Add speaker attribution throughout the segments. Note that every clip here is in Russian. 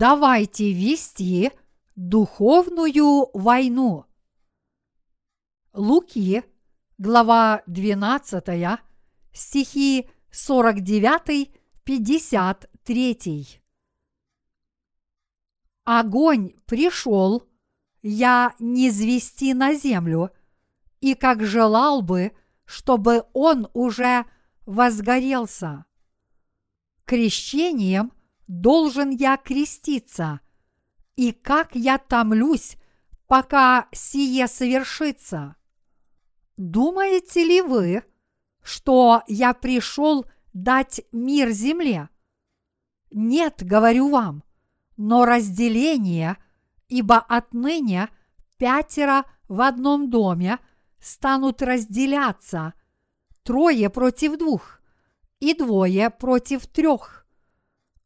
Speaker 1: давайте вести духовную войну. Луки, глава 12, стихи 49-53. Огонь пришел, я не звести на землю, и как желал бы, чтобы он уже возгорелся. Крещением должен я креститься, и как я томлюсь, пока сие совершится. Думаете ли вы, что я пришел дать мир земле? Нет, говорю вам, но разделение, ибо отныне пятеро в одном доме станут разделяться, трое против двух и двое против трех.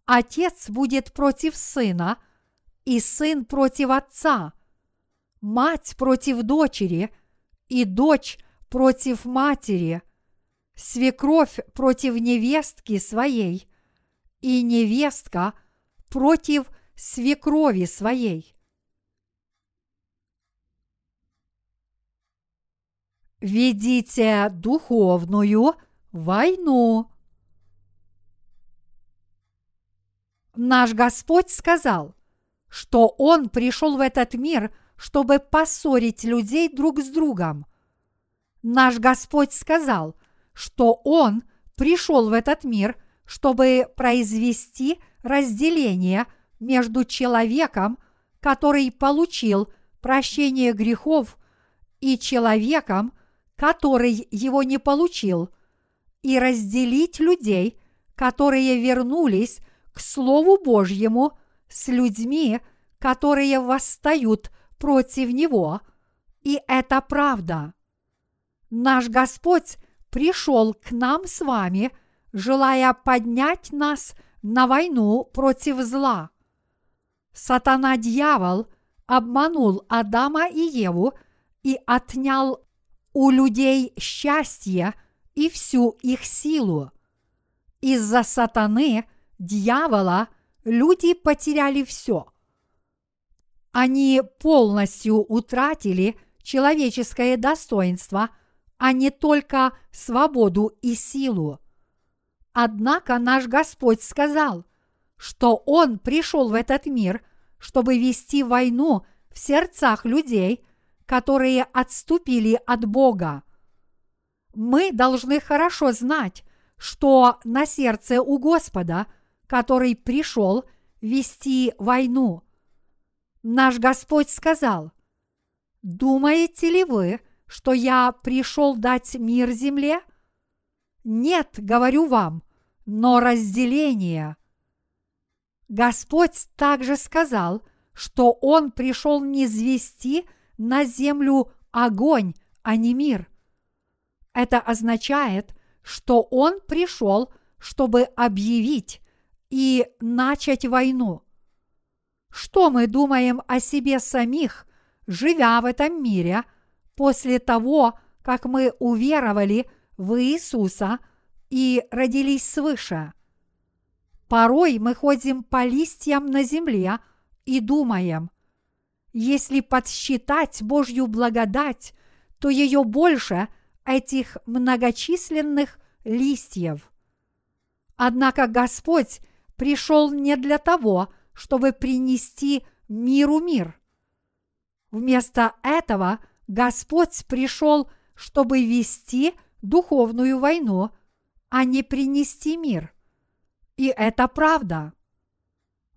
Speaker 1: Отец будет против сына, и сын против отца, мать против дочери, и дочь против матери, свекровь против невестки своей, и невестка против свекрови своей. Ведите духовную войну. Наш Господь сказал, что Он пришел в этот мир, чтобы поссорить людей друг с другом. Наш Господь сказал, что Он пришел в этот мир, чтобы произвести разделение между человеком, который получил прощение грехов, и человеком, который его не получил, и разделить людей, которые вернулись к Слову Божьему с людьми, которые восстают против Него, и это правда. Наш Господь пришел к нам с вами, желая поднять нас на войну против зла. Сатана-дьявол обманул Адама и Еву и отнял у людей счастье и всю их силу. Из-за сатаны, дьявола, люди потеряли все. Они полностью утратили человеческое достоинство, а не только свободу и силу. Однако наш Господь сказал, что Он пришел в этот мир, чтобы вести войну в сердцах людей – которые отступили от Бога. Мы должны хорошо знать, что на сердце у Господа, который пришел вести войну. Наш Господь сказал, «Думаете ли вы, что я пришел дать мир земле? Нет, говорю вам, но разделение». Господь также сказал, что Он пришел не звести на землю огонь, а не мир. Это означает, что он пришел, чтобы объявить и начать войну. Что мы думаем о себе самих, живя в этом мире, после того, как мы уверовали в Иисуса и родились свыше? Порой мы ходим по листьям на земле и думаем, если подсчитать Божью благодать, то ее больше этих многочисленных листьев. Однако Господь пришел не для того, чтобы принести миру мир. Вместо этого Господь пришел, чтобы вести духовную войну, а не принести мир. И это правда.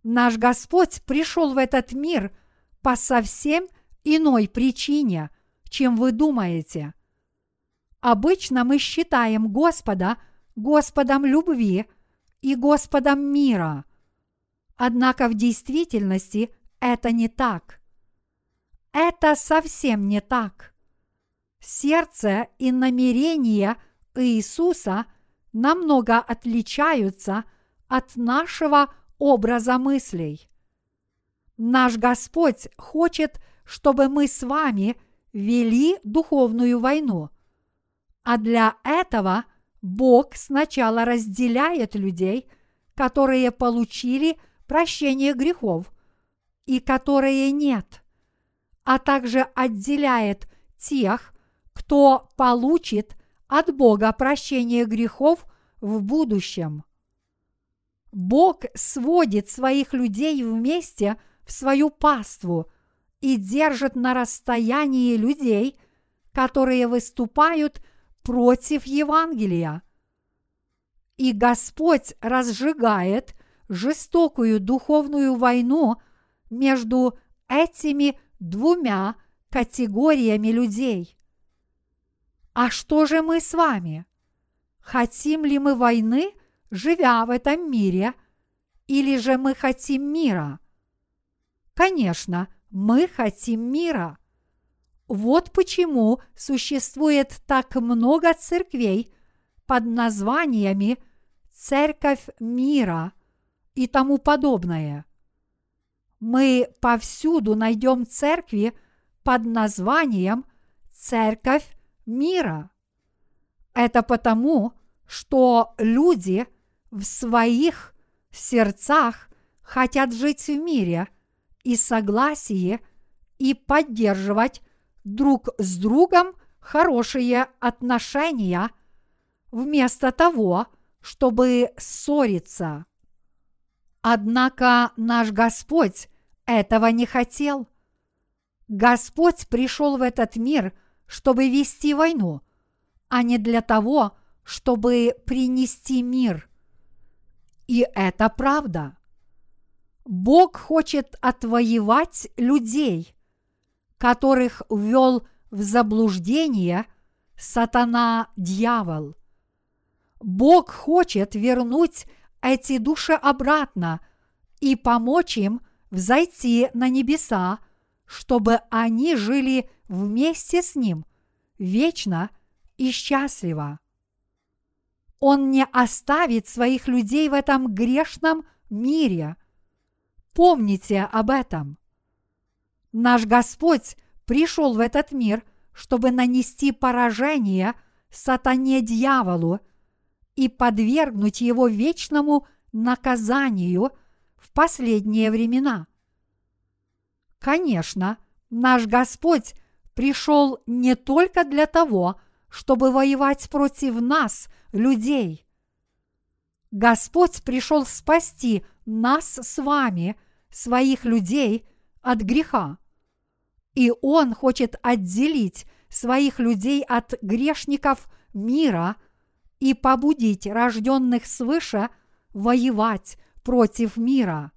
Speaker 1: Наш Господь пришел в этот мир – по совсем иной причине, чем вы думаете. Обычно мы считаем Господа Господом любви и Господом мира. Однако в действительности это не так. Это совсем не так. Сердце и намерения Иисуса намного отличаются от нашего образа мыслей. Наш Господь хочет, чтобы мы с вами вели духовную войну. А для этого Бог сначала разделяет людей, которые получили прощения грехов и которые нет, а также отделяет тех, кто получит от Бога прощение грехов в будущем. Бог сводит своих людей вместе в свою паству и держит на расстоянии людей, которые выступают против Евангелия. И Господь разжигает жестокую духовную войну между этими двумя категориями людей. А что же мы с вами? Хотим ли мы войны, живя в этом мире, или же мы хотим мира? Конечно, мы хотим мира. Вот почему существует так много церквей под названиями «Церковь мира» и тому подобное. Мы повсюду найдем церкви под названием «Церковь мира». Это потому, что люди в своих сердцах хотят жить в мире и согласии и поддерживать друг с другом хорошие отношения вместо того, чтобы ссориться. Однако наш Господь этого не хотел. Господь пришел в этот мир, чтобы вести войну, а не для того, чтобы принести мир. И это правда. Бог хочет отвоевать людей, которых ввел в заблуждение сатана-дьявол. Бог хочет вернуть эти души обратно и помочь им взойти на небеса, чтобы они жили вместе с Ним вечно и счастливо. Он не оставит своих людей в этом грешном мире. Помните об этом. Наш Господь пришел в этот мир, чтобы нанести поражение сатане-дьяволу и подвергнуть его вечному наказанию в последние времена. Конечно, наш Господь пришел не только для того, чтобы воевать против нас, людей. Господь пришел спасти нас с вами, своих людей, от греха. И Он хочет отделить своих людей от грешников мира и побудить рожденных свыше воевать против мира.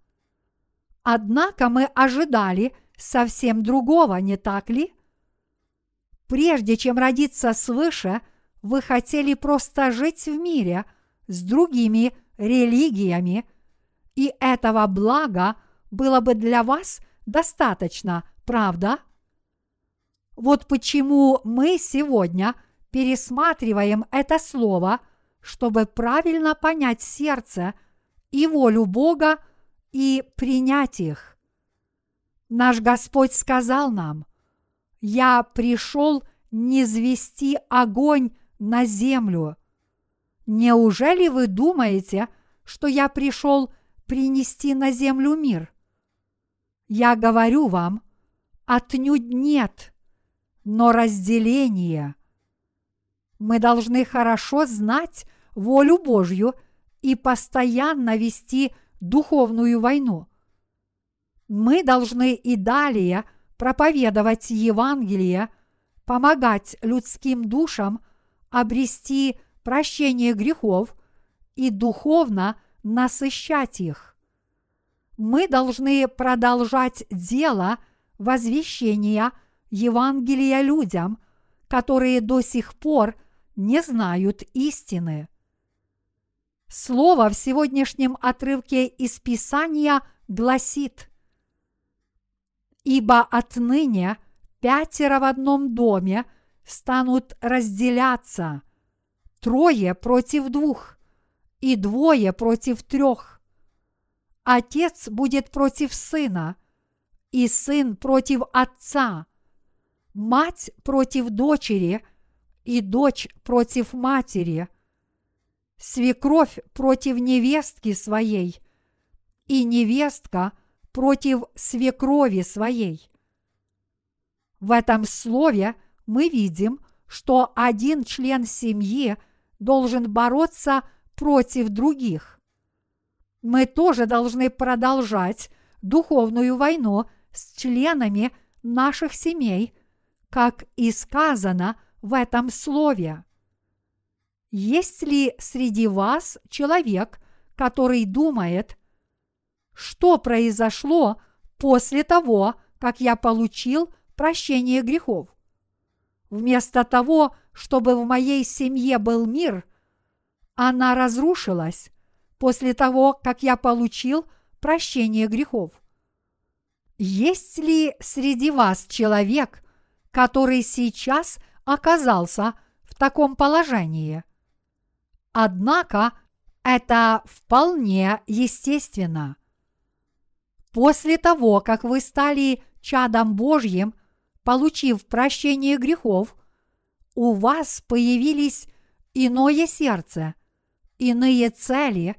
Speaker 1: Однако мы ожидали совсем другого, не так ли? Прежде чем родиться свыше, вы хотели просто жить в мире с другими религиями, и этого блага было бы для вас достаточно, правда? Вот почему мы сегодня пересматриваем это слово, чтобы правильно понять сердце и волю Бога и принять их. Наш Господь сказал нам, «Я пришел не звести огонь на землю. Неужели вы думаете, что я пришел принести на землю мир? Я говорю вам, отнюдь нет, но разделение. Мы должны хорошо знать волю Божью и постоянно вести духовную войну. Мы должны и далее проповедовать Евангелие, помогать людским душам обрести прощение грехов и духовно насыщать их. Мы должны продолжать дело возвещения Евангелия людям, которые до сих пор не знают истины. Слово в сегодняшнем отрывке из Писания гласит «Ибо отныне пятеро в одном доме – станут разделяться трое против двух и двое против трех. Отец будет против сына, и сын против отца, мать против дочери, и дочь против матери, свекровь против невестки своей, и невестка против свекрови своей. В этом слове мы видим, что один член семьи должен бороться против других. Мы тоже должны продолжать духовную войну с членами наших семей, как и сказано в этом слове. Есть ли среди вас человек, который думает, что произошло после того, как я получил прощение грехов? Вместо того, чтобы в моей семье был мир, она разрушилась после того, как я получил прощение грехов. Есть ли среди вас человек, который сейчас оказался в таком положении? Однако это вполне естественно. После того, как вы стали чадом Божьим, получив прощение грехов, у вас появились иное сердце, иные цели,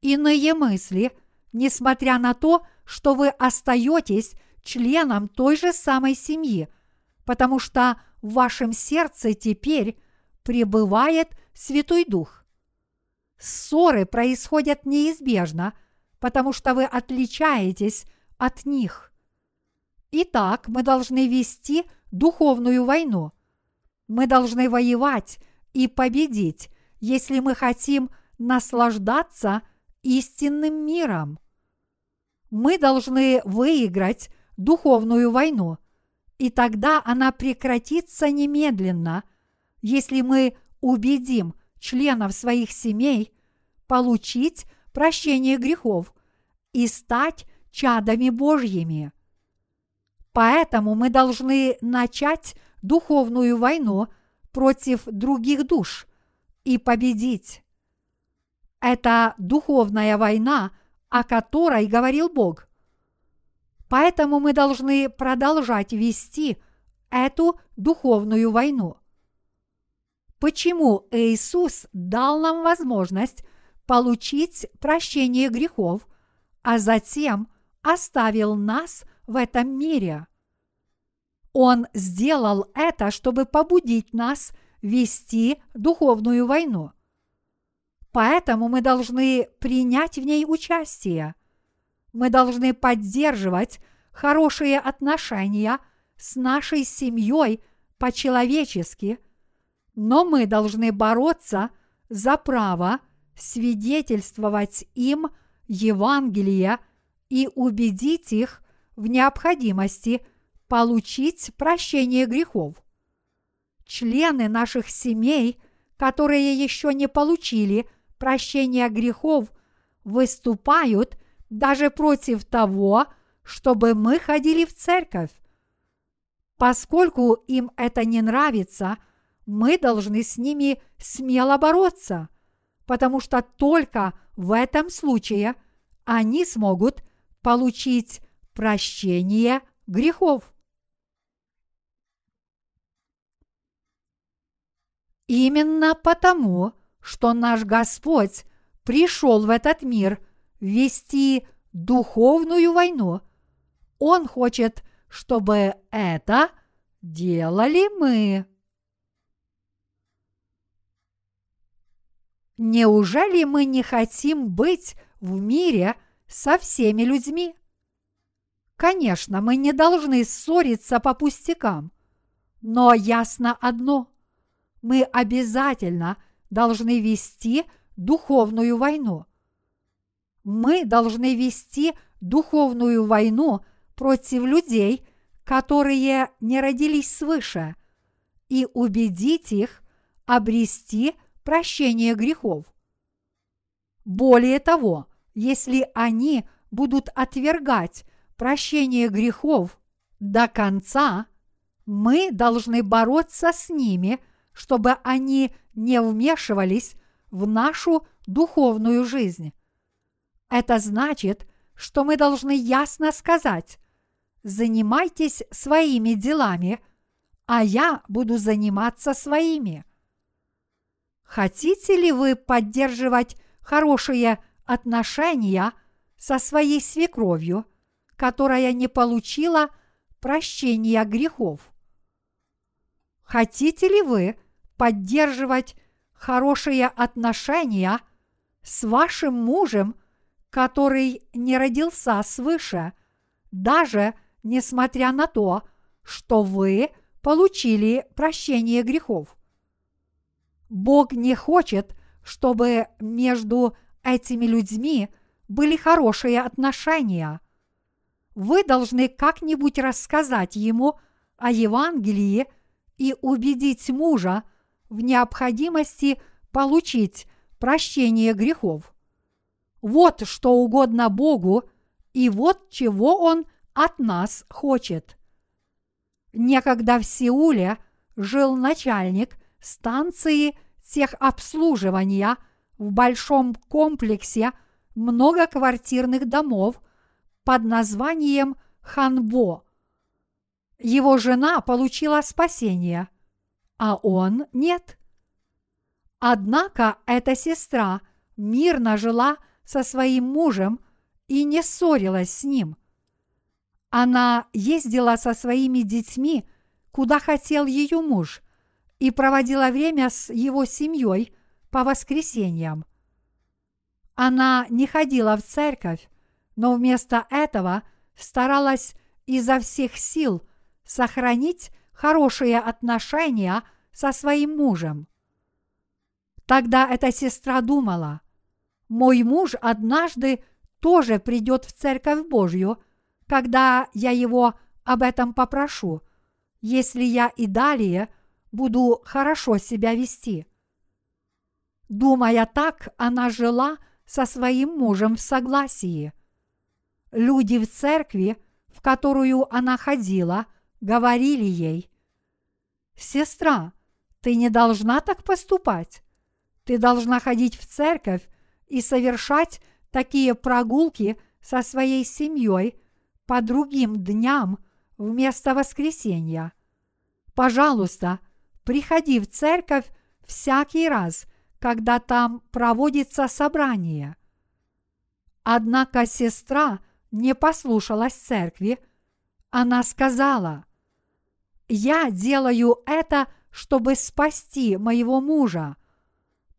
Speaker 1: иные мысли, несмотря на то, что вы остаетесь членом той же самой семьи, потому что в вашем сердце теперь пребывает Святой Дух. Ссоры происходят неизбежно, потому что вы отличаетесь от них. Итак, мы должны вести духовную войну. Мы должны воевать и победить, если мы хотим наслаждаться истинным миром. Мы должны выиграть духовную войну, и тогда она прекратится немедленно, если мы убедим членов своих семей получить прощение грехов и стать чадами Божьими. Поэтому мы должны начать духовную войну против других душ и победить. Это духовная война, о которой говорил Бог. Поэтому мы должны продолжать вести эту духовную войну. Почему Иисус дал нам возможность получить прощение грехов, а затем оставил нас в этом мире? Он сделал это, чтобы побудить нас вести духовную войну. Поэтому мы должны принять в ней участие. Мы должны поддерживать хорошие отношения с нашей семьей по-человечески – но мы должны бороться за право свидетельствовать им Евангелие и убедить их в необходимости получить прощение грехов. Члены наших семей, которые еще не получили прощения грехов, выступают даже против того, чтобы мы ходили в церковь. Поскольку им это не нравится – мы должны с ними смело бороться, потому что только в этом случае они смогут получить прощение грехов. Именно потому, что наш Господь пришел в этот мир вести духовную войну, Он хочет, чтобы это делали мы. Неужели мы не хотим быть в мире со всеми людьми? Конечно, мы не должны ссориться по пустякам, но ясно одно – мы обязательно должны вести духовную войну. Мы должны вести духовную войну против людей, которые не родились свыше, и убедить их обрести – прощение грехов. Более того, если они будут отвергать прощение грехов до конца, мы должны бороться с ними, чтобы они не вмешивались в нашу духовную жизнь. Это значит, что мы должны ясно сказать, занимайтесь своими делами, а я буду заниматься своими. Хотите ли вы поддерживать хорошие отношения со своей свекровью, которая не получила прощения грехов? Хотите ли вы поддерживать хорошие отношения с вашим мужем, который не родился свыше, даже несмотря на то, что вы получили прощение грехов? Бог не хочет, чтобы между этими людьми были хорошие отношения. Вы должны как-нибудь рассказать ему о Евангелии и убедить мужа в необходимости получить прощение грехов. Вот что угодно Богу, и вот чего Он от нас хочет. Некогда в Сеуле жил начальник станции техобслуживания в большом комплексе многоквартирных домов под названием Ханбо. Его жена получила спасение, а он нет. Однако эта сестра мирно жила со своим мужем и не ссорилась с ним. Она ездила со своими детьми, куда хотел ее муж, и проводила время с его семьей по воскресеньям. Она не ходила в церковь, но вместо этого старалась изо всех сил сохранить хорошие отношения со своим мужем. Тогда эта сестра думала, мой муж однажды тоже придет в Церковь Божью, когда я его об этом попрошу, если я и далее – буду хорошо себя вести. Думая так, она жила со своим мужем в согласии. Люди в церкви, в которую она ходила, говорили ей, «Сестра, ты не должна так поступать. Ты должна ходить в церковь и совершать такие прогулки со своей семьей по другим дням вместо воскресенья. Пожалуйста, приходи в церковь всякий раз, когда там проводится собрание. Однако сестра не послушалась церкви, она сказала, «Я делаю это, чтобы спасти моего мужа,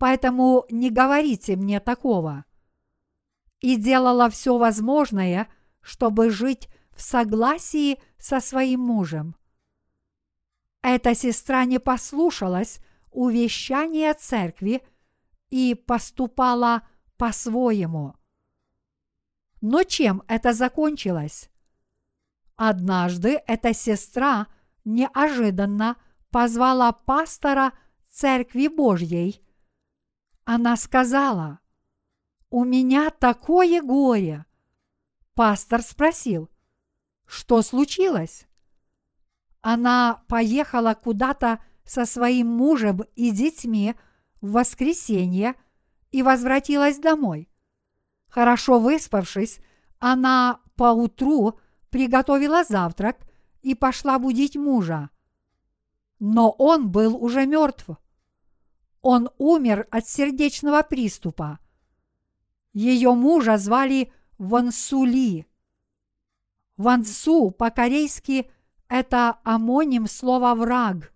Speaker 1: поэтому не говорите мне такого». И делала все возможное, чтобы жить в согласии со своим мужем. Эта сестра не послушалась увещания церкви и поступала по-своему. Но чем это закончилось? Однажды эта сестра неожиданно позвала пастора Церкви Божьей. Она сказала, «У меня такое горе!» Пастор спросил, «Что случилось?» Она поехала куда-то со своим мужем и детьми в воскресенье и возвратилась домой. Хорошо выспавшись, она поутру приготовила завтрак и пошла будить мужа. Но он был уже мертв. Он умер от сердечного приступа. Ее мужа звали Вансули. Вансу по-корейски – это амоним слова «враг».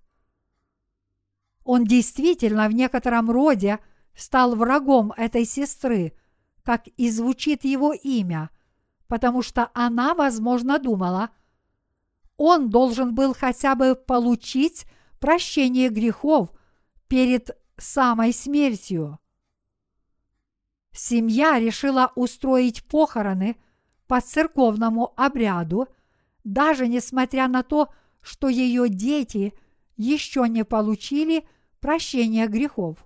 Speaker 1: Он действительно в некотором роде стал врагом этой сестры, как и звучит его имя, потому что она, возможно, думала, он должен был хотя бы получить прощение грехов перед самой смертью. Семья решила устроить похороны по церковному обряду – даже несмотря на то, что ее дети еще не получили прощения грехов.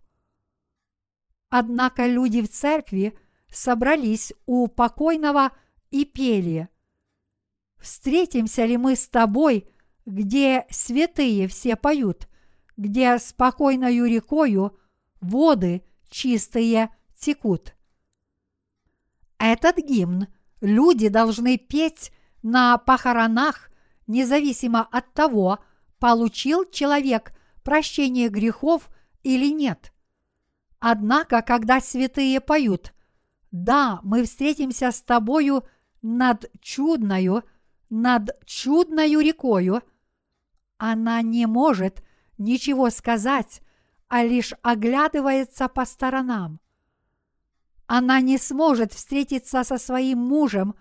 Speaker 1: Однако люди в церкви собрались у покойного и пели «Встретимся ли мы с тобой, где святые все поют, где спокойною рекою воды чистые текут?» Этот гимн люди должны петь на похоронах, независимо от того, получил человек прощение грехов или нет. Однако, когда святые поют Да, мы встретимся с тобою над чудною, над чудною рекою. Она не может ничего сказать, а лишь оглядывается по сторонам. Она не сможет встретиться со своим мужем,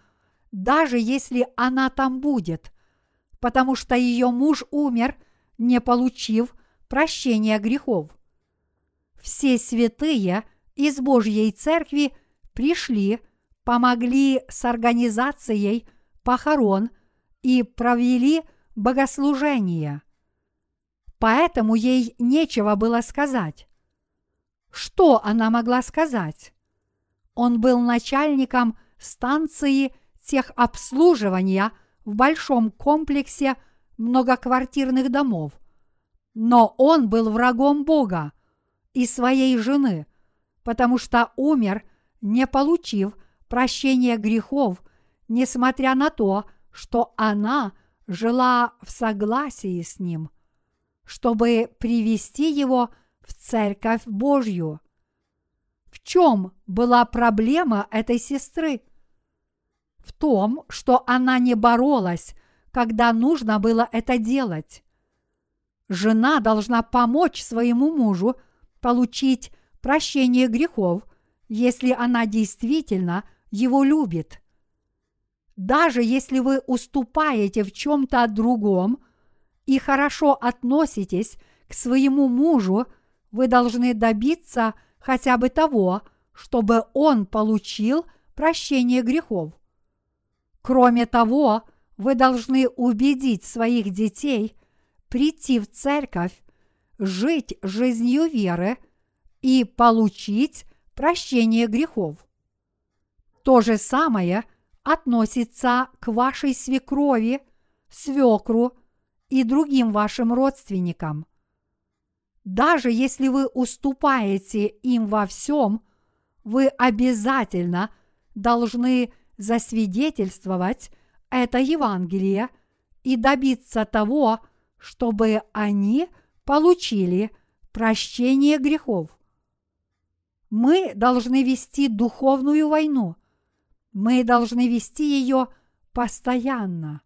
Speaker 1: даже если она там будет, потому что ее муж умер, не получив прощения грехов. Все святые из Божьей Церкви пришли, помогли с организацией похорон и провели богослужение. Поэтому ей нечего было сказать. Что она могла сказать? Он был начальником станции техобслуживания в большом комплексе многоквартирных домов. Но он был врагом Бога и своей жены, потому что умер, не получив прощения грехов, несмотря на то, что она жила в согласии с ним, чтобы привести его в Церковь Божью. В чем была проблема этой сестры? В том, что она не боролась, когда нужно было это делать. Жена должна помочь своему мужу получить прощение грехов, если она действительно его любит. Даже если вы уступаете в чем-то другом и хорошо относитесь к своему мужу, вы должны добиться хотя бы того, чтобы он получил прощение грехов. Кроме того, вы должны убедить своих детей прийти в церковь жить жизнью веры и получить прощение грехов. То же самое относится к вашей свекрови, свекру и другим вашим родственникам. Даже если вы уступаете им во всем, вы обязательно должны засвидетельствовать это Евангелие и добиться того, чтобы они получили прощение грехов. Мы должны вести духовную войну. Мы должны вести ее постоянно.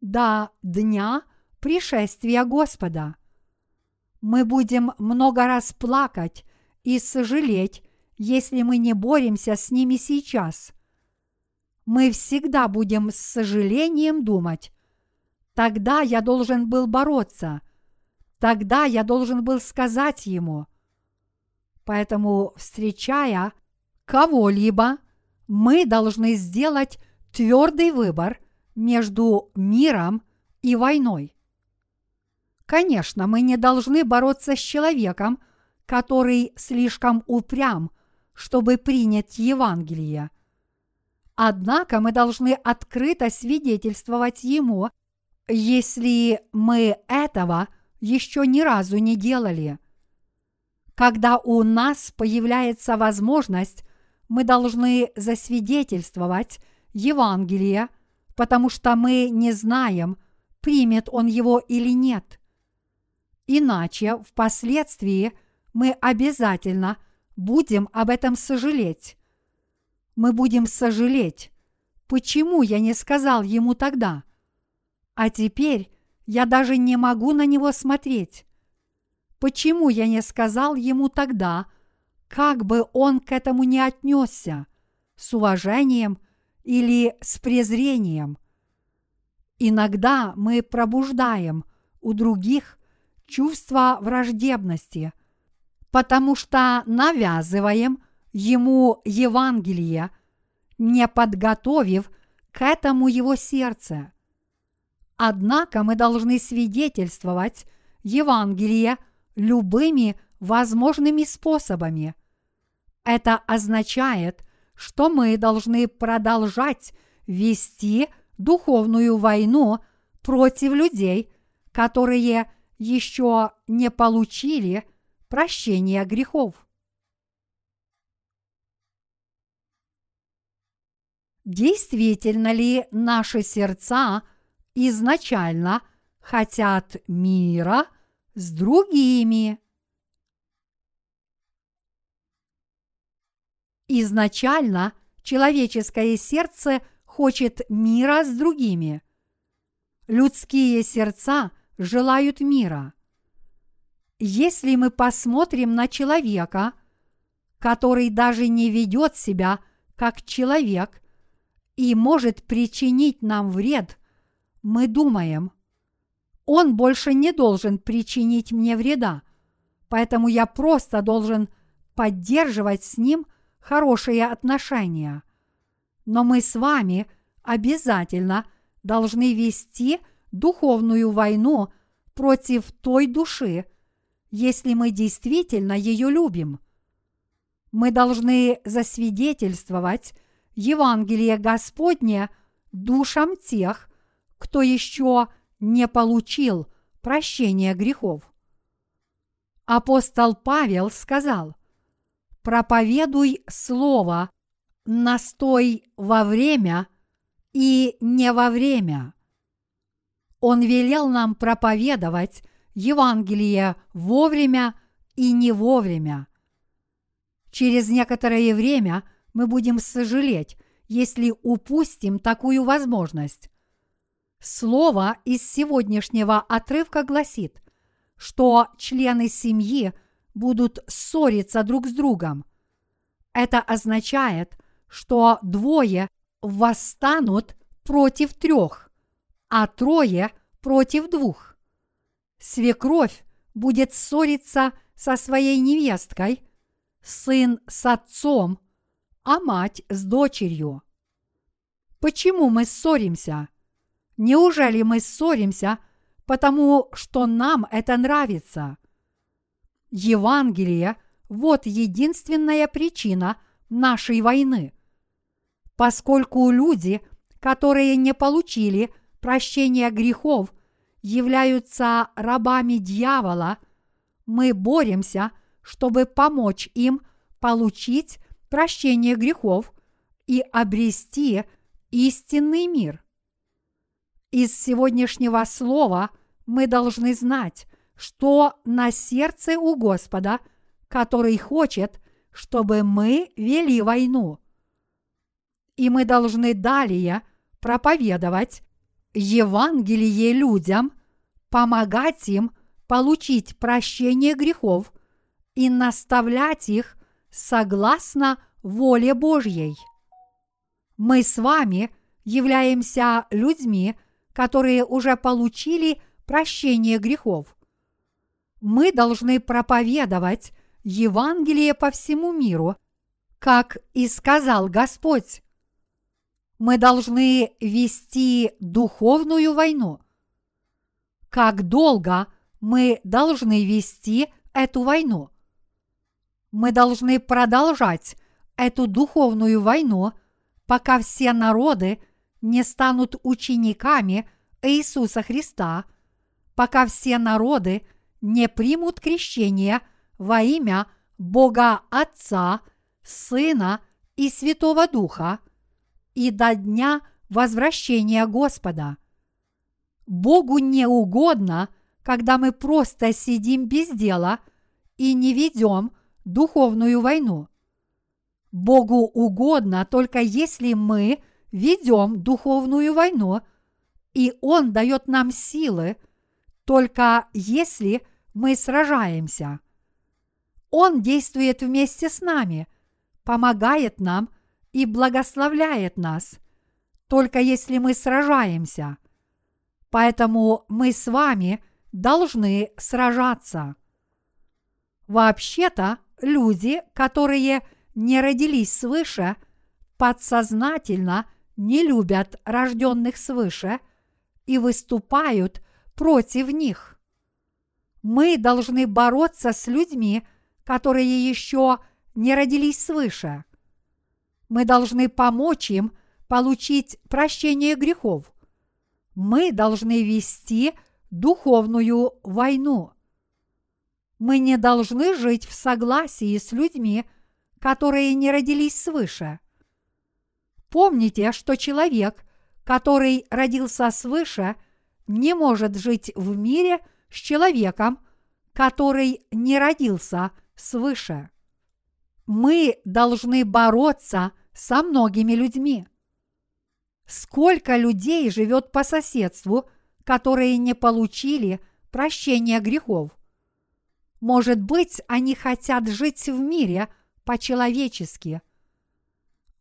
Speaker 1: До дня пришествия Господа. Мы будем много раз плакать и сожалеть, если мы не боремся с ними сейчас. Мы всегда будем с сожалением думать, тогда я должен был бороться, Тогда я должен был сказать ему. Поэтому, встречая кого-либо, мы должны сделать твердый выбор между миром и войной. Конечно, мы не должны бороться с человеком, который слишком упрям, чтобы принять Евангелие. Однако мы должны открыто свидетельствовать ему, если мы этого еще ни разу не делали. Когда у нас появляется возможность, мы должны засвидетельствовать Евангелие, потому что мы не знаем, примет он его или нет. Иначе впоследствии мы обязательно будем об этом сожалеть. Мы будем сожалеть, почему я не сказал ему тогда. А теперь я даже не могу на него смотреть. Почему я не сказал ему тогда, как бы он к этому не отнесся, с уважением или с презрением? Иногда мы пробуждаем у других чувство враждебности, потому что навязываем ему Евангелие, не подготовив к этому его сердце – Однако мы должны свидетельствовать Евангелие любыми возможными способами. Это означает, что мы должны продолжать вести духовную войну против людей, которые еще не получили прощения грехов. Действительно ли наши сердца – изначально хотят мира с другими. Изначально человеческое сердце хочет мира с другими. Людские сердца желают мира. Если мы посмотрим на человека, который даже не ведет себя как человек и может причинить нам вред, мы думаем, он больше не должен причинить мне вреда, поэтому я просто должен поддерживать с ним хорошие отношения. Но мы с вами обязательно должны вести духовную войну против той души, если мы действительно ее любим. Мы должны засвидетельствовать Евангелие Господне душам тех, кто еще не получил прощения грехов. Апостол Павел сказал, проповедуй слово, настой во время и не во время. Он велел нам проповедовать Евангелие вовремя и не вовремя. Через некоторое время мы будем сожалеть, если упустим такую возможность. Слово из сегодняшнего отрывка гласит, что члены семьи будут ссориться друг с другом. Это означает, что двое восстанут против трех, а трое против двух. Свекровь будет ссориться со своей невесткой, сын с отцом, а мать с дочерью. Почему мы ссоримся? Неужели мы ссоримся, потому что нам это нравится? Евангелие – вот единственная причина нашей войны. Поскольку люди, которые не получили прощения грехов, являются рабами дьявола, мы боремся, чтобы помочь им получить прощение грехов и обрести истинный мир. Из сегодняшнего слова мы должны знать, что на сердце у Господа, который хочет, чтобы мы вели войну. И мы должны далее проповедовать Евангелие людям, помогать им получить прощение грехов и наставлять их согласно воле Божьей. Мы с вами являемся людьми, которые уже получили прощение грехов. Мы должны проповедовать Евангелие по всему миру, как и сказал Господь. Мы должны вести духовную войну. Как долго мы должны вести эту войну? Мы должны продолжать эту духовную войну, пока все народы – не станут учениками Иисуса Христа, пока все народы не примут крещение во имя Бога Отца, Сына и Святого Духа и до дня возвращения Господа. Богу не угодно, когда мы просто сидим без дела и не ведем духовную войну. Богу угодно только если мы – ведем духовную войну, и Он дает нам силы, только если мы сражаемся. Он действует вместе с нами, помогает нам и благословляет нас, только если мы сражаемся. Поэтому мы с вами должны сражаться. Вообще-то люди, которые не родились свыше, подсознательно – не любят рожденных свыше и выступают против них. Мы должны бороться с людьми, которые еще не родились свыше. Мы должны помочь им получить прощение грехов. Мы должны вести духовную войну. Мы не должны жить в согласии с людьми, которые не родились свыше – Помните, что человек, который родился свыше, не может жить в мире с человеком, который не родился свыше. Мы должны бороться со многими людьми. Сколько людей живет по соседству, которые не получили прощения грехов? Может быть, они хотят жить в мире по-человечески.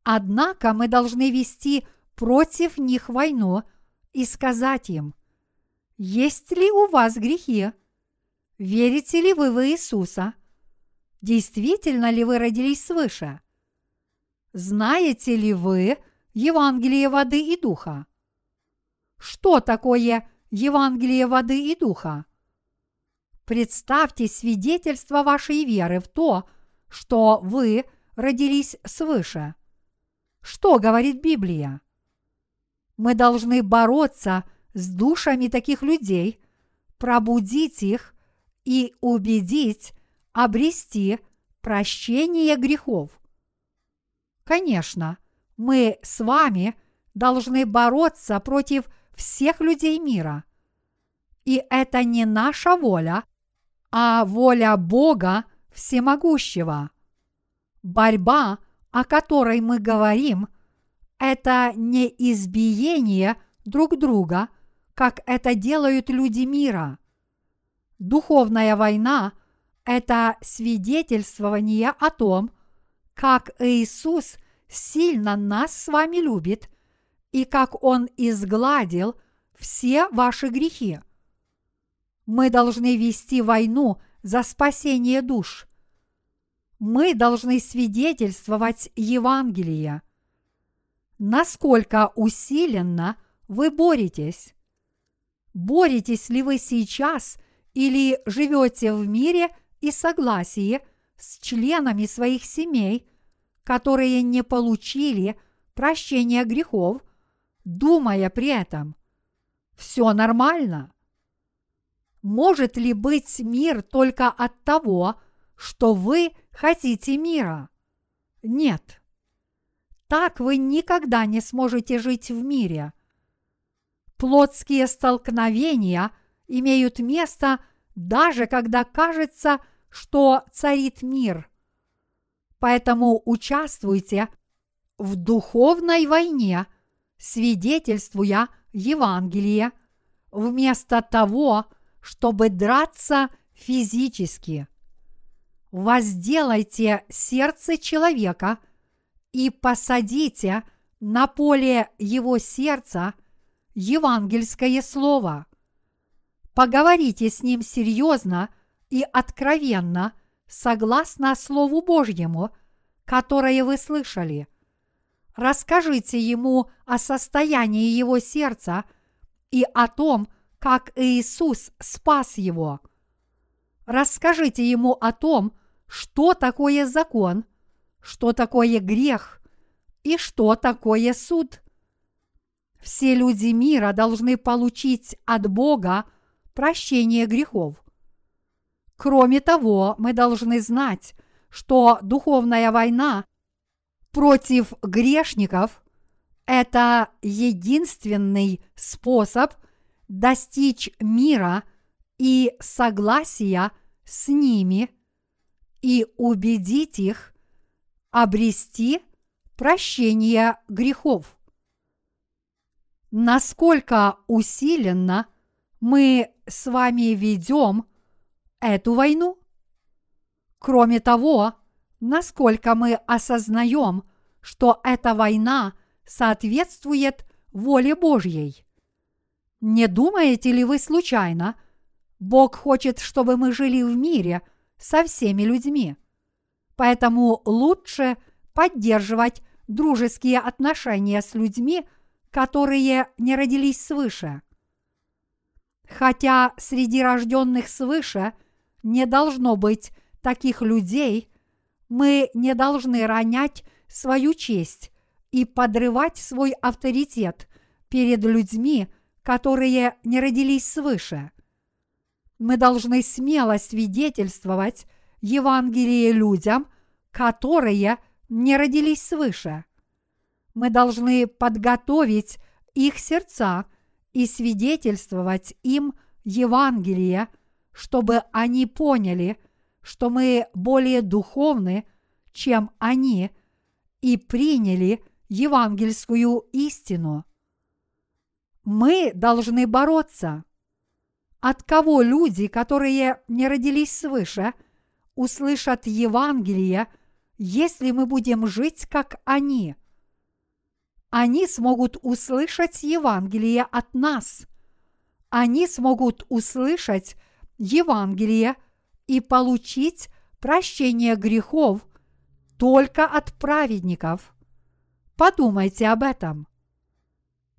Speaker 1: Однако мы должны вести против них войну и сказать им, есть ли у вас грехи? Верите ли вы в Иисуса? Действительно ли вы родились свыше? Знаете ли вы Евангелие воды и духа? Что такое Евангелие воды и духа? Представьте свидетельство вашей веры в то, что вы родились свыше. Что говорит Библия? Мы должны бороться с душами таких людей, пробудить их и убедить обрести прощение грехов. Конечно, мы с вами должны бороться против всех людей мира. И это не наша воля, а воля Бога Всемогущего. Борьба, о которой мы говорим, это не избиение друг друга, как это делают люди мира. Духовная война – это свидетельствование о том, как Иисус сильно нас с вами любит и как Он изгладил все ваши грехи – мы должны вести войну за спасение душ. Мы должны свидетельствовать Евангелие. Насколько усиленно вы боретесь? Боретесь ли вы сейчас или живете в мире и согласии с членами своих семей, которые не получили прощения грехов, думая при этом, все нормально? может ли быть мир только от того, что вы хотите мира? Нет. Так вы никогда не сможете жить в мире. Плотские столкновения имеют место даже когда кажется, что царит мир. Поэтому участвуйте в духовной войне, свидетельствуя Евангелие, вместо того, чтобы драться физически. Возделайте сердце человека и посадите на поле его сердца евангельское слово. Поговорите с ним серьезно и откровенно, согласно Слову Божьему, которое вы слышали. Расскажите ему о состоянии его сердца и о том, как Иисус спас его. Расскажите ему о том, что такое закон, что такое грех и что такое суд. Все люди мира должны получить от Бога прощение грехов. Кроме того, мы должны знать, что духовная война против грешников – это единственный способ – достичь мира и согласия с ними и убедить их обрести прощение грехов. Насколько усиленно мы с вами ведем эту войну? Кроме того, насколько мы осознаем, что эта война соответствует воле Божьей. Не думаете ли вы случайно, Бог хочет, чтобы мы жили в мире со всеми людьми? Поэтому лучше поддерживать дружеские отношения с людьми, которые не родились свыше. Хотя среди рожденных свыше не должно быть таких людей, мы не должны ронять свою честь и подрывать свой авторитет перед людьми, которые не родились свыше. Мы должны смело свидетельствовать Евангелие людям, которые не родились свыше. Мы должны подготовить их сердца и свидетельствовать им Евангелие, чтобы они поняли, что мы более духовны, чем они, и приняли евангельскую истину. Мы должны бороться. От кого люди, которые не родились свыше, услышат Евангелие, если мы будем жить, как они? Они смогут услышать Евангелие от нас. Они смогут услышать Евангелие и получить прощение грехов только от праведников. Подумайте об этом.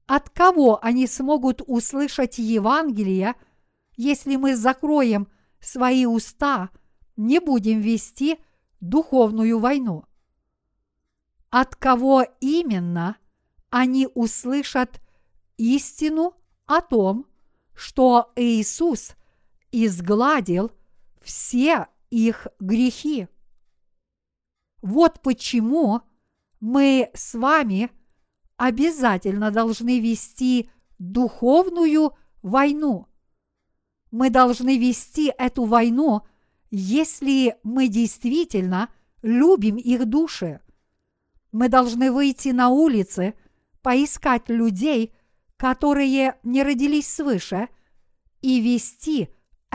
Speaker 1: От кого они смогут услышать Евангелие, если мы закроем свои уста, не будем вести духовную войну? От кого именно они услышат истину о том, что Иисус изгладил все их грехи? Вот почему мы с вами обязательно должны вести духовную войну. Мы должны вести эту войну, если мы действительно любим их души. Мы должны выйти на улицы, поискать людей, которые не родились свыше, и вести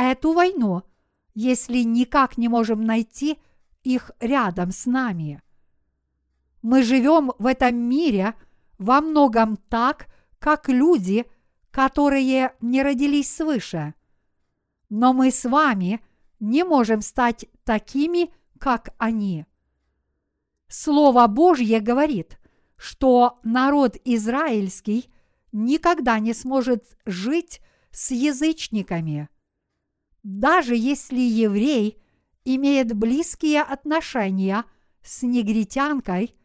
Speaker 1: эту войну, если никак не можем найти их рядом с нами. Мы живем в этом мире во многом так, как люди, которые не родились свыше. Но мы с вами не можем стать такими, как они. Слово Божье говорит, что народ израильский никогда не сможет жить с язычниками. Даже если еврей имеет близкие отношения с негритянкой,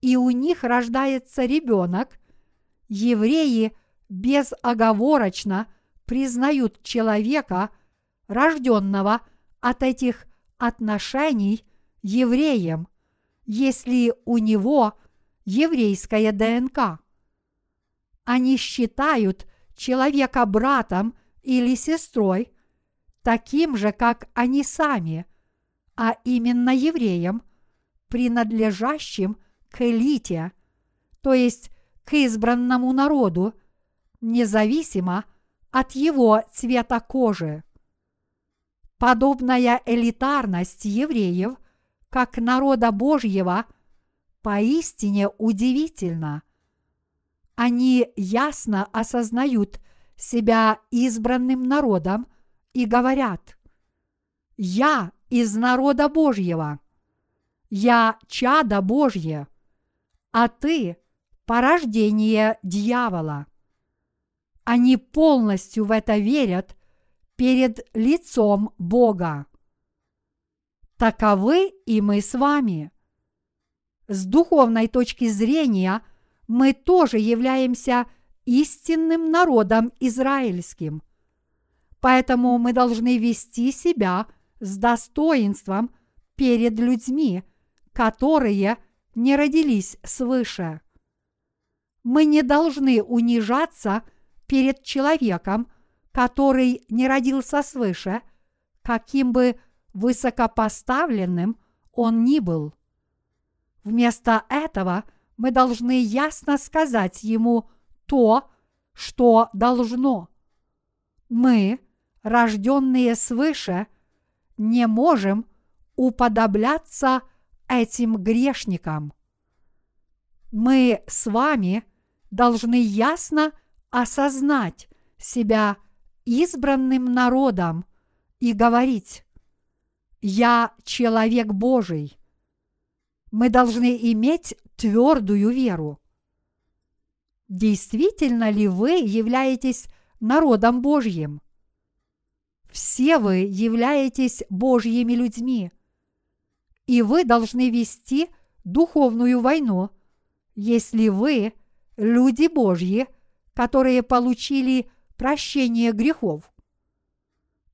Speaker 1: и у них рождается ребенок, евреи безоговорочно признают человека, рожденного от этих отношений евреем, если у него еврейская ДНК. Они считают человека братом или сестрой, таким же, как они сами, а именно евреям, принадлежащим к элите, то есть к избранному народу, независимо от его цвета кожи. Подобная элитарность евреев, как народа Божьего, поистине удивительна. Они ясно осознают себя избранным народом и говорят, «Я из народа Божьего, я чадо Божье, а ты – порождение дьявола». Они полностью в это верят перед лицом Бога. Таковы и мы с вами. С духовной точки зрения мы тоже являемся истинным народом израильским – Поэтому мы должны вести себя с достоинством перед людьми, которые не родились свыше. Мы не должны унижаться перед человеком, который не родился свыше, каким бы высокопоставленным он ни был. Вместо этого мы должны ясно сказать ему то, что должно. Мы – рожденные свыше, не можем уподобляться этим грешникам. Мы с вами должны ясно осознать себя избранным народом и говорить «Я человек Божий». Мы должны иметь твердую веру. Действительно ли вы являетесь народом Божьим? Все вы являетесь Божьими людьми, и вы должны вести духовную войну, если вы люди Божьи, которые получили прощение грехов.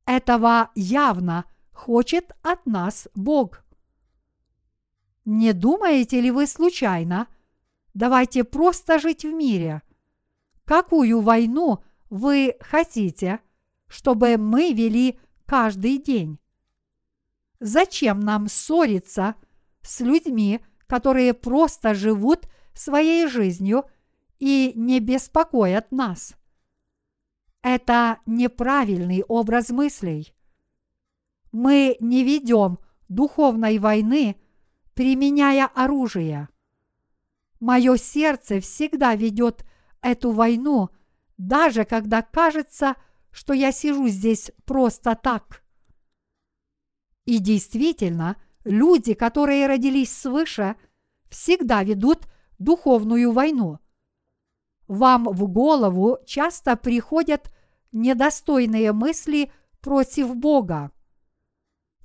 Speaker 1: Этого явно хочет от нас Бог. Не думаете ли вы случайно? Давайте просто жить в мире. Какую войну вы хотите – чтобы мы вели каждый день. Зачем нам ссориться с людьми, которые просто живут своей жизнью и не беспокоят нас. Это неправильный образ мыслей. Мы не ведем духовной войны, применяя оружие. Мое сердце всегда ведет эту войну, даже когда кажется, что я сижу здесь просто так. И действительно, люди, которые родились свыше, всегда ведут духовную войну. Вам в голову часто приходят недостойные мысли против Бога.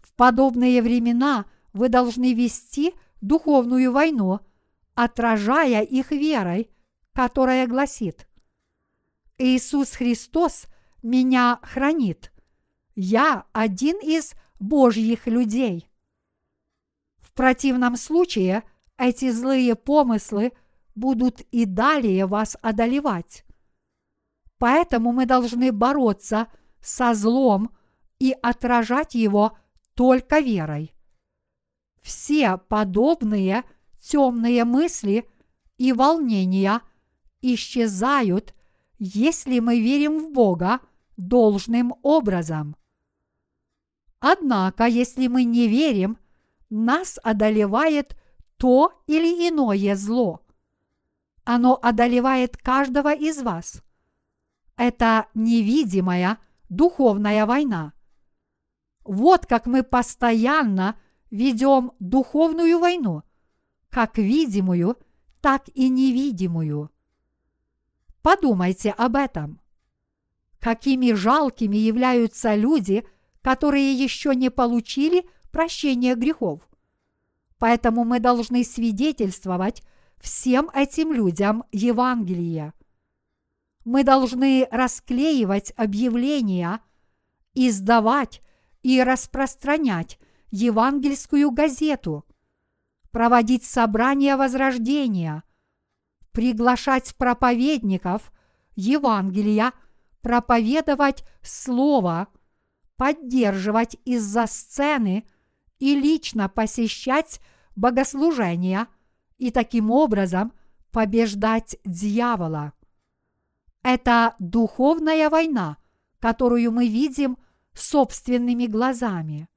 Speaker 1: В подобные времена вы должны вести духовную войну, отражая их верой, которая гласит «Иисус Христос меня хранит. Я один из Божьих людей». В противном случае эти злые помыслы будут и далее вас одолевать. Поэтому мы должны бороться со злом и отражать его только верой. Все подобные темные мысли и волнения исчезают, если мы верим в Бога должным образом. Однако, если мы не верим, нас одолевает то или иное зло. Оно одолевает каждого из вас. Это невидимая духовная война – вот как мы постоянно ведем духовную войну, как видимую, так и невидимую. Подумайте об этом. Какими жалкими являются люди, которые еще не получили прощения грехов. Поэтому мы должны свидетельствовать всем этим людям Евангелие. Мы должны расклеивать объявления, издавать и распространять евангельскую газету, проводить собрания возрождения, приглашать проповедников Евангелия, проповедовать Слово, поддерживать из-за сцены и лично посещать богослужения и таким образом побеждать дьявола. Это духовная война, которую мы видим – собственными глазами.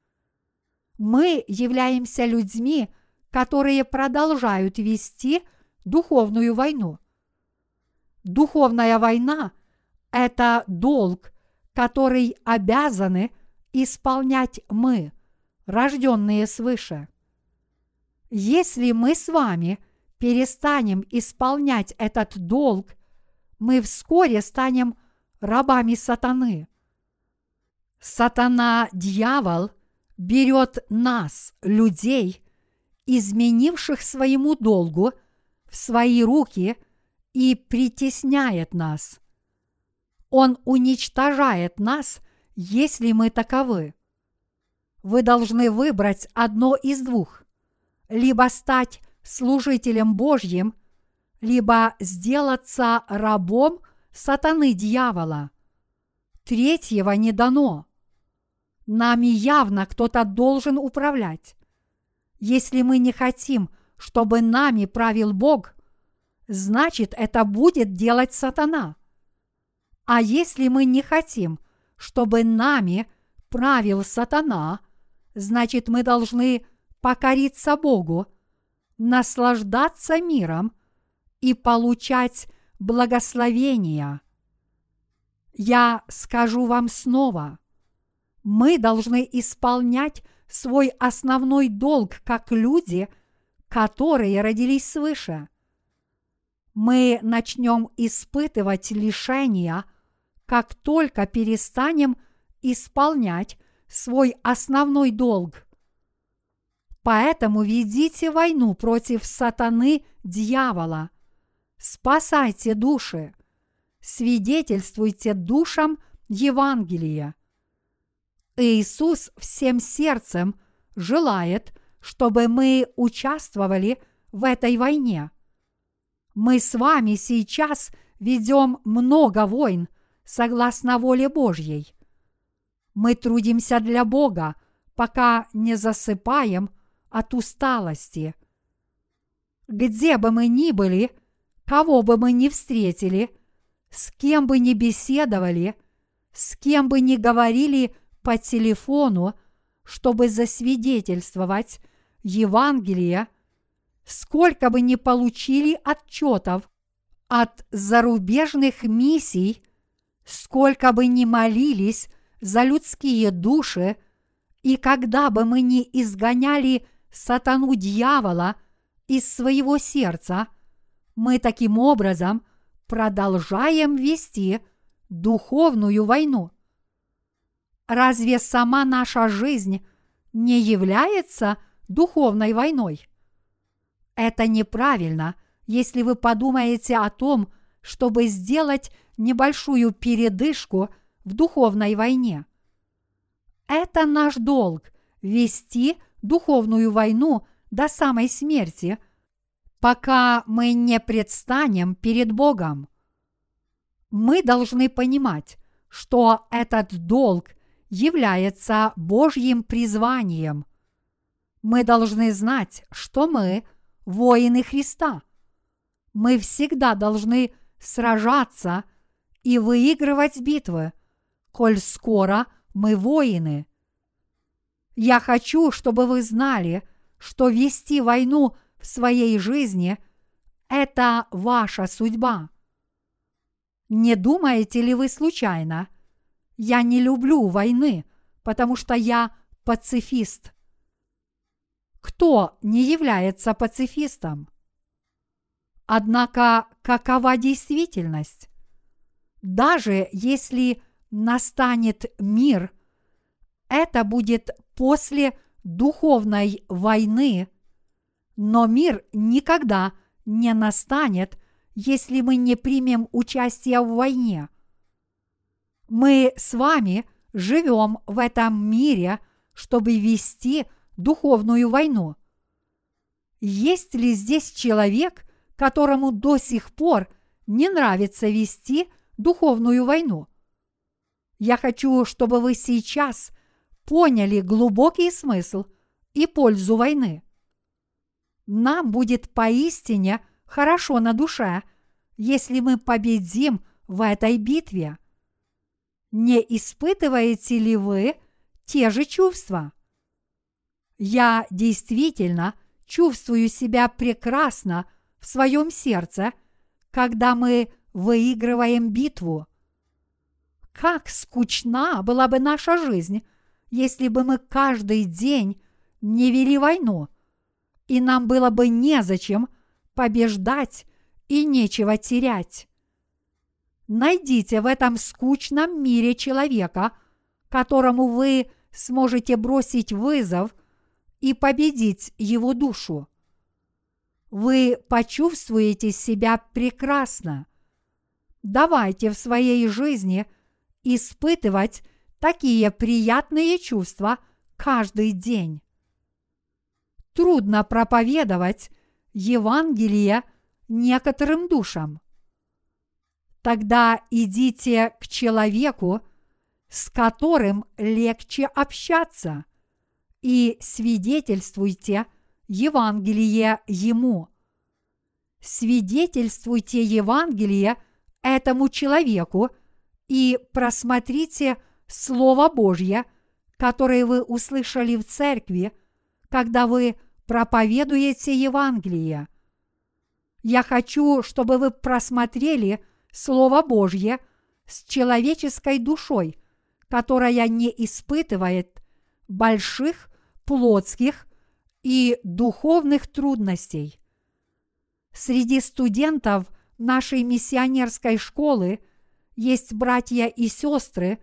Speaker 1: Мы являемся людьми, которые продолжают вести духовную войну. Духовная война – это долг, который обязаны исполнять мы, рожденные свыше. Если мы с вами перестанем исполнять этот долг, мы вскоре станем рабами сатаны. Сатана, дьявол, берет нас, людей, изменивших своему долгу, в свои руки и притесняет нас. Он уничтожает нас, если мы таковы. Вы должны выбрать одно из двух. Либо стать служителем Божьим, либо сделаться рабом сатаны дьявола – Третьего не дано. Нами явно кто-то должен управлять. Если мы не хотим, чтобы нами правил Бог, значит это будет делать сатана. А если мы не хотим, чтобы нами правил сатана, значит мы должны покориться Богу, наслаждаться миром и получать благословения. Я скажу вам снова, мы должны исполнять свой основной долг как люди, которые родились свыше. Мы начнем испытывать лишения, как только перестанем исполнять свой основной долг. Поэтому ведите войну против сатаны дьявола. Спасайте души свидетельствуйте душам Евангелия. Иисус всем сердцем желает, чтобы мы участвовали в этой войне. Мы с вами сейчас ведем много войн согласно воле Божьей. Мы трудимся для Бога, пока не засыпаем, от усталости. Где бы мы ни были, кого бы мы ни встретили, с кем бы ни беседовали, с кем бы ни говорили по телефону, чтобы засвидетельствовать Евангелие, сколько бы ни получили отчетов от зарубежных миссий, сколько бы ни молились за людские души, и когда бы мы ни изгоняли сатану дьявола из своего сердца, мы таким образом продолжаем вести духовную войну. Разве сама наша жизнь не является духовной войной? Это неправильно, если вы подумаете о том, чтобы сделать небольшую передышку в духовной войне. Это наш долг – вести духовную войну до самой смерти, пока мы не предстанем перед Богом. Мы должны понимать, что этот долг является Божьим призванием. Мы должны знать, что мы – воины Христа. Мы всегда должны сражаться и выигрывать битвы, коль скоро мы воины. Я хочу, чтобы вы знали, что вести войну в своей жизни – это ваша судьба. Не думаете ли вы случайно? Я не люблю войны, потому что я пацифист. Кто не является пацифистом? Однако какова действительность? Даже если настанет мир, это будет после духовной войны, но мир никогда не настанет, если мы не примем участие в войне. Мы с вами живем в этом мире, чтобы вести духовную войну. Есть ли здесь человек, которому до сих пор не нравится вести духовную войну? Я хочу, чтобы вы сейчас поняли глубокий смысл и пользу войны. Нам будет поистине хорошо на душе, если мы победим в этой битве. Не испытываете ли вы те же чувства? Я действительно чувствую себя прекрасно в своем сердце, когда мы выигрываем битву. Как скучна была бы наша жизнь, если бы мы каждый день не вели войну, и нам было бы незачем побеждать и нечего терять. Найдите в этом скучном мире человека, которому вы сможете бросить вызов и победить его душу. Вы почувствуете себя прекрасно. Давайте в своей жизни испытывать такие приятные чувства каждый день. Трудно проповедовать Евангелие некоторым душам. Тогда идите к человеку, с которым легче общаться, и свидетельствуйте Евангелие ему. Свидетельствуйте Евангелие этому человеку и просмотрите Слово Божье, которое вы услышали в церкви, когда вы проповедуете Евангелие. Я хочу, чтобы вы просмотрели Слово Божье с человеческой душой, которая не испытывает больших плотских и духовных трудностей. Среди студентов нашей миссионерской школы есть братья и сестры,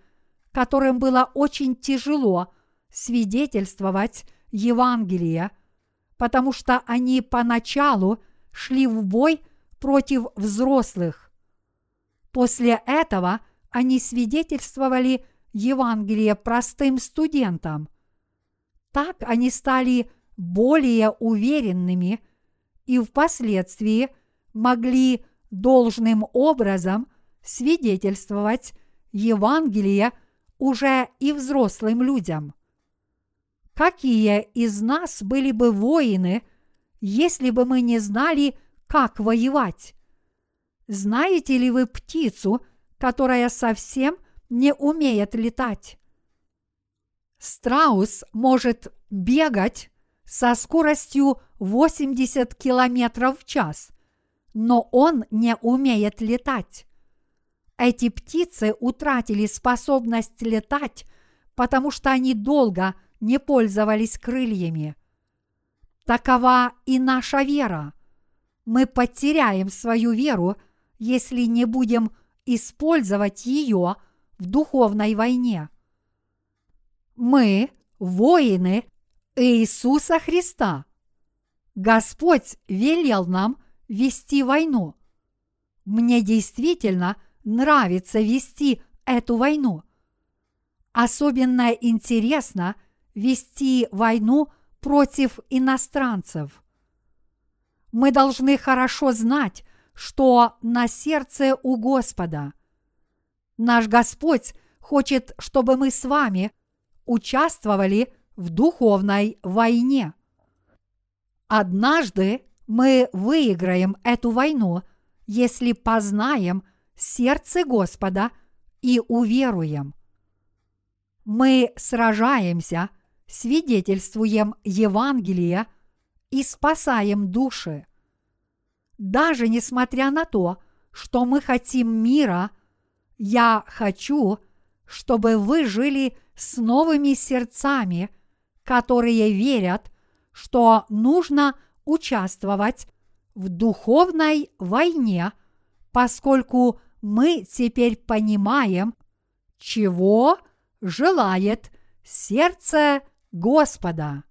Speaker 1: которым было очень тяжело свидетельствовать Евангелие, потому что они поначалу шли в бой против взрослых. После этого они свидетельствовали Евангелие простым студентам. Так они стали более уверенными и впоследствии могли должным образом свидетельствовать Евангелие уже и взрослым людям. какие из нас были бы воины, если бы мы не знали, как воевать? Знаете ли вы птицу, которая совсем не умеет летать? Страус может бегать со скоростью 80 км в час, но он не умеет летать. Эти птицы утратили способность летать, потому что они долго не пользовались крыльями. Такова и наша вера. Мы потеряем свою веру, если не будем использовать ее в духовной войне. Мы – воины Иисуса Христа. Господь велел нам вести войну. Мне действительно нравится вести эту войну. Особенно интересно вести войну против иностранцев. Мы должны хорошо знать, что на сердце у Господа. Наш Господь хочет, чтобы мы с вами участвовали в духовной войне. Однажды мы выиграем эту войну, если познаем сердце Господа и уверуем. Мы сражаемся, свидетельствуем Евангелие и спасаем души. Даже несмотря на то, что мы хотим мира, я хочу, чтобы вы жили с новыми сердцами, которые верят, что нужно участвовать в духовной войне, поскольку мы теперь понимаем, чего желает сердце Господа.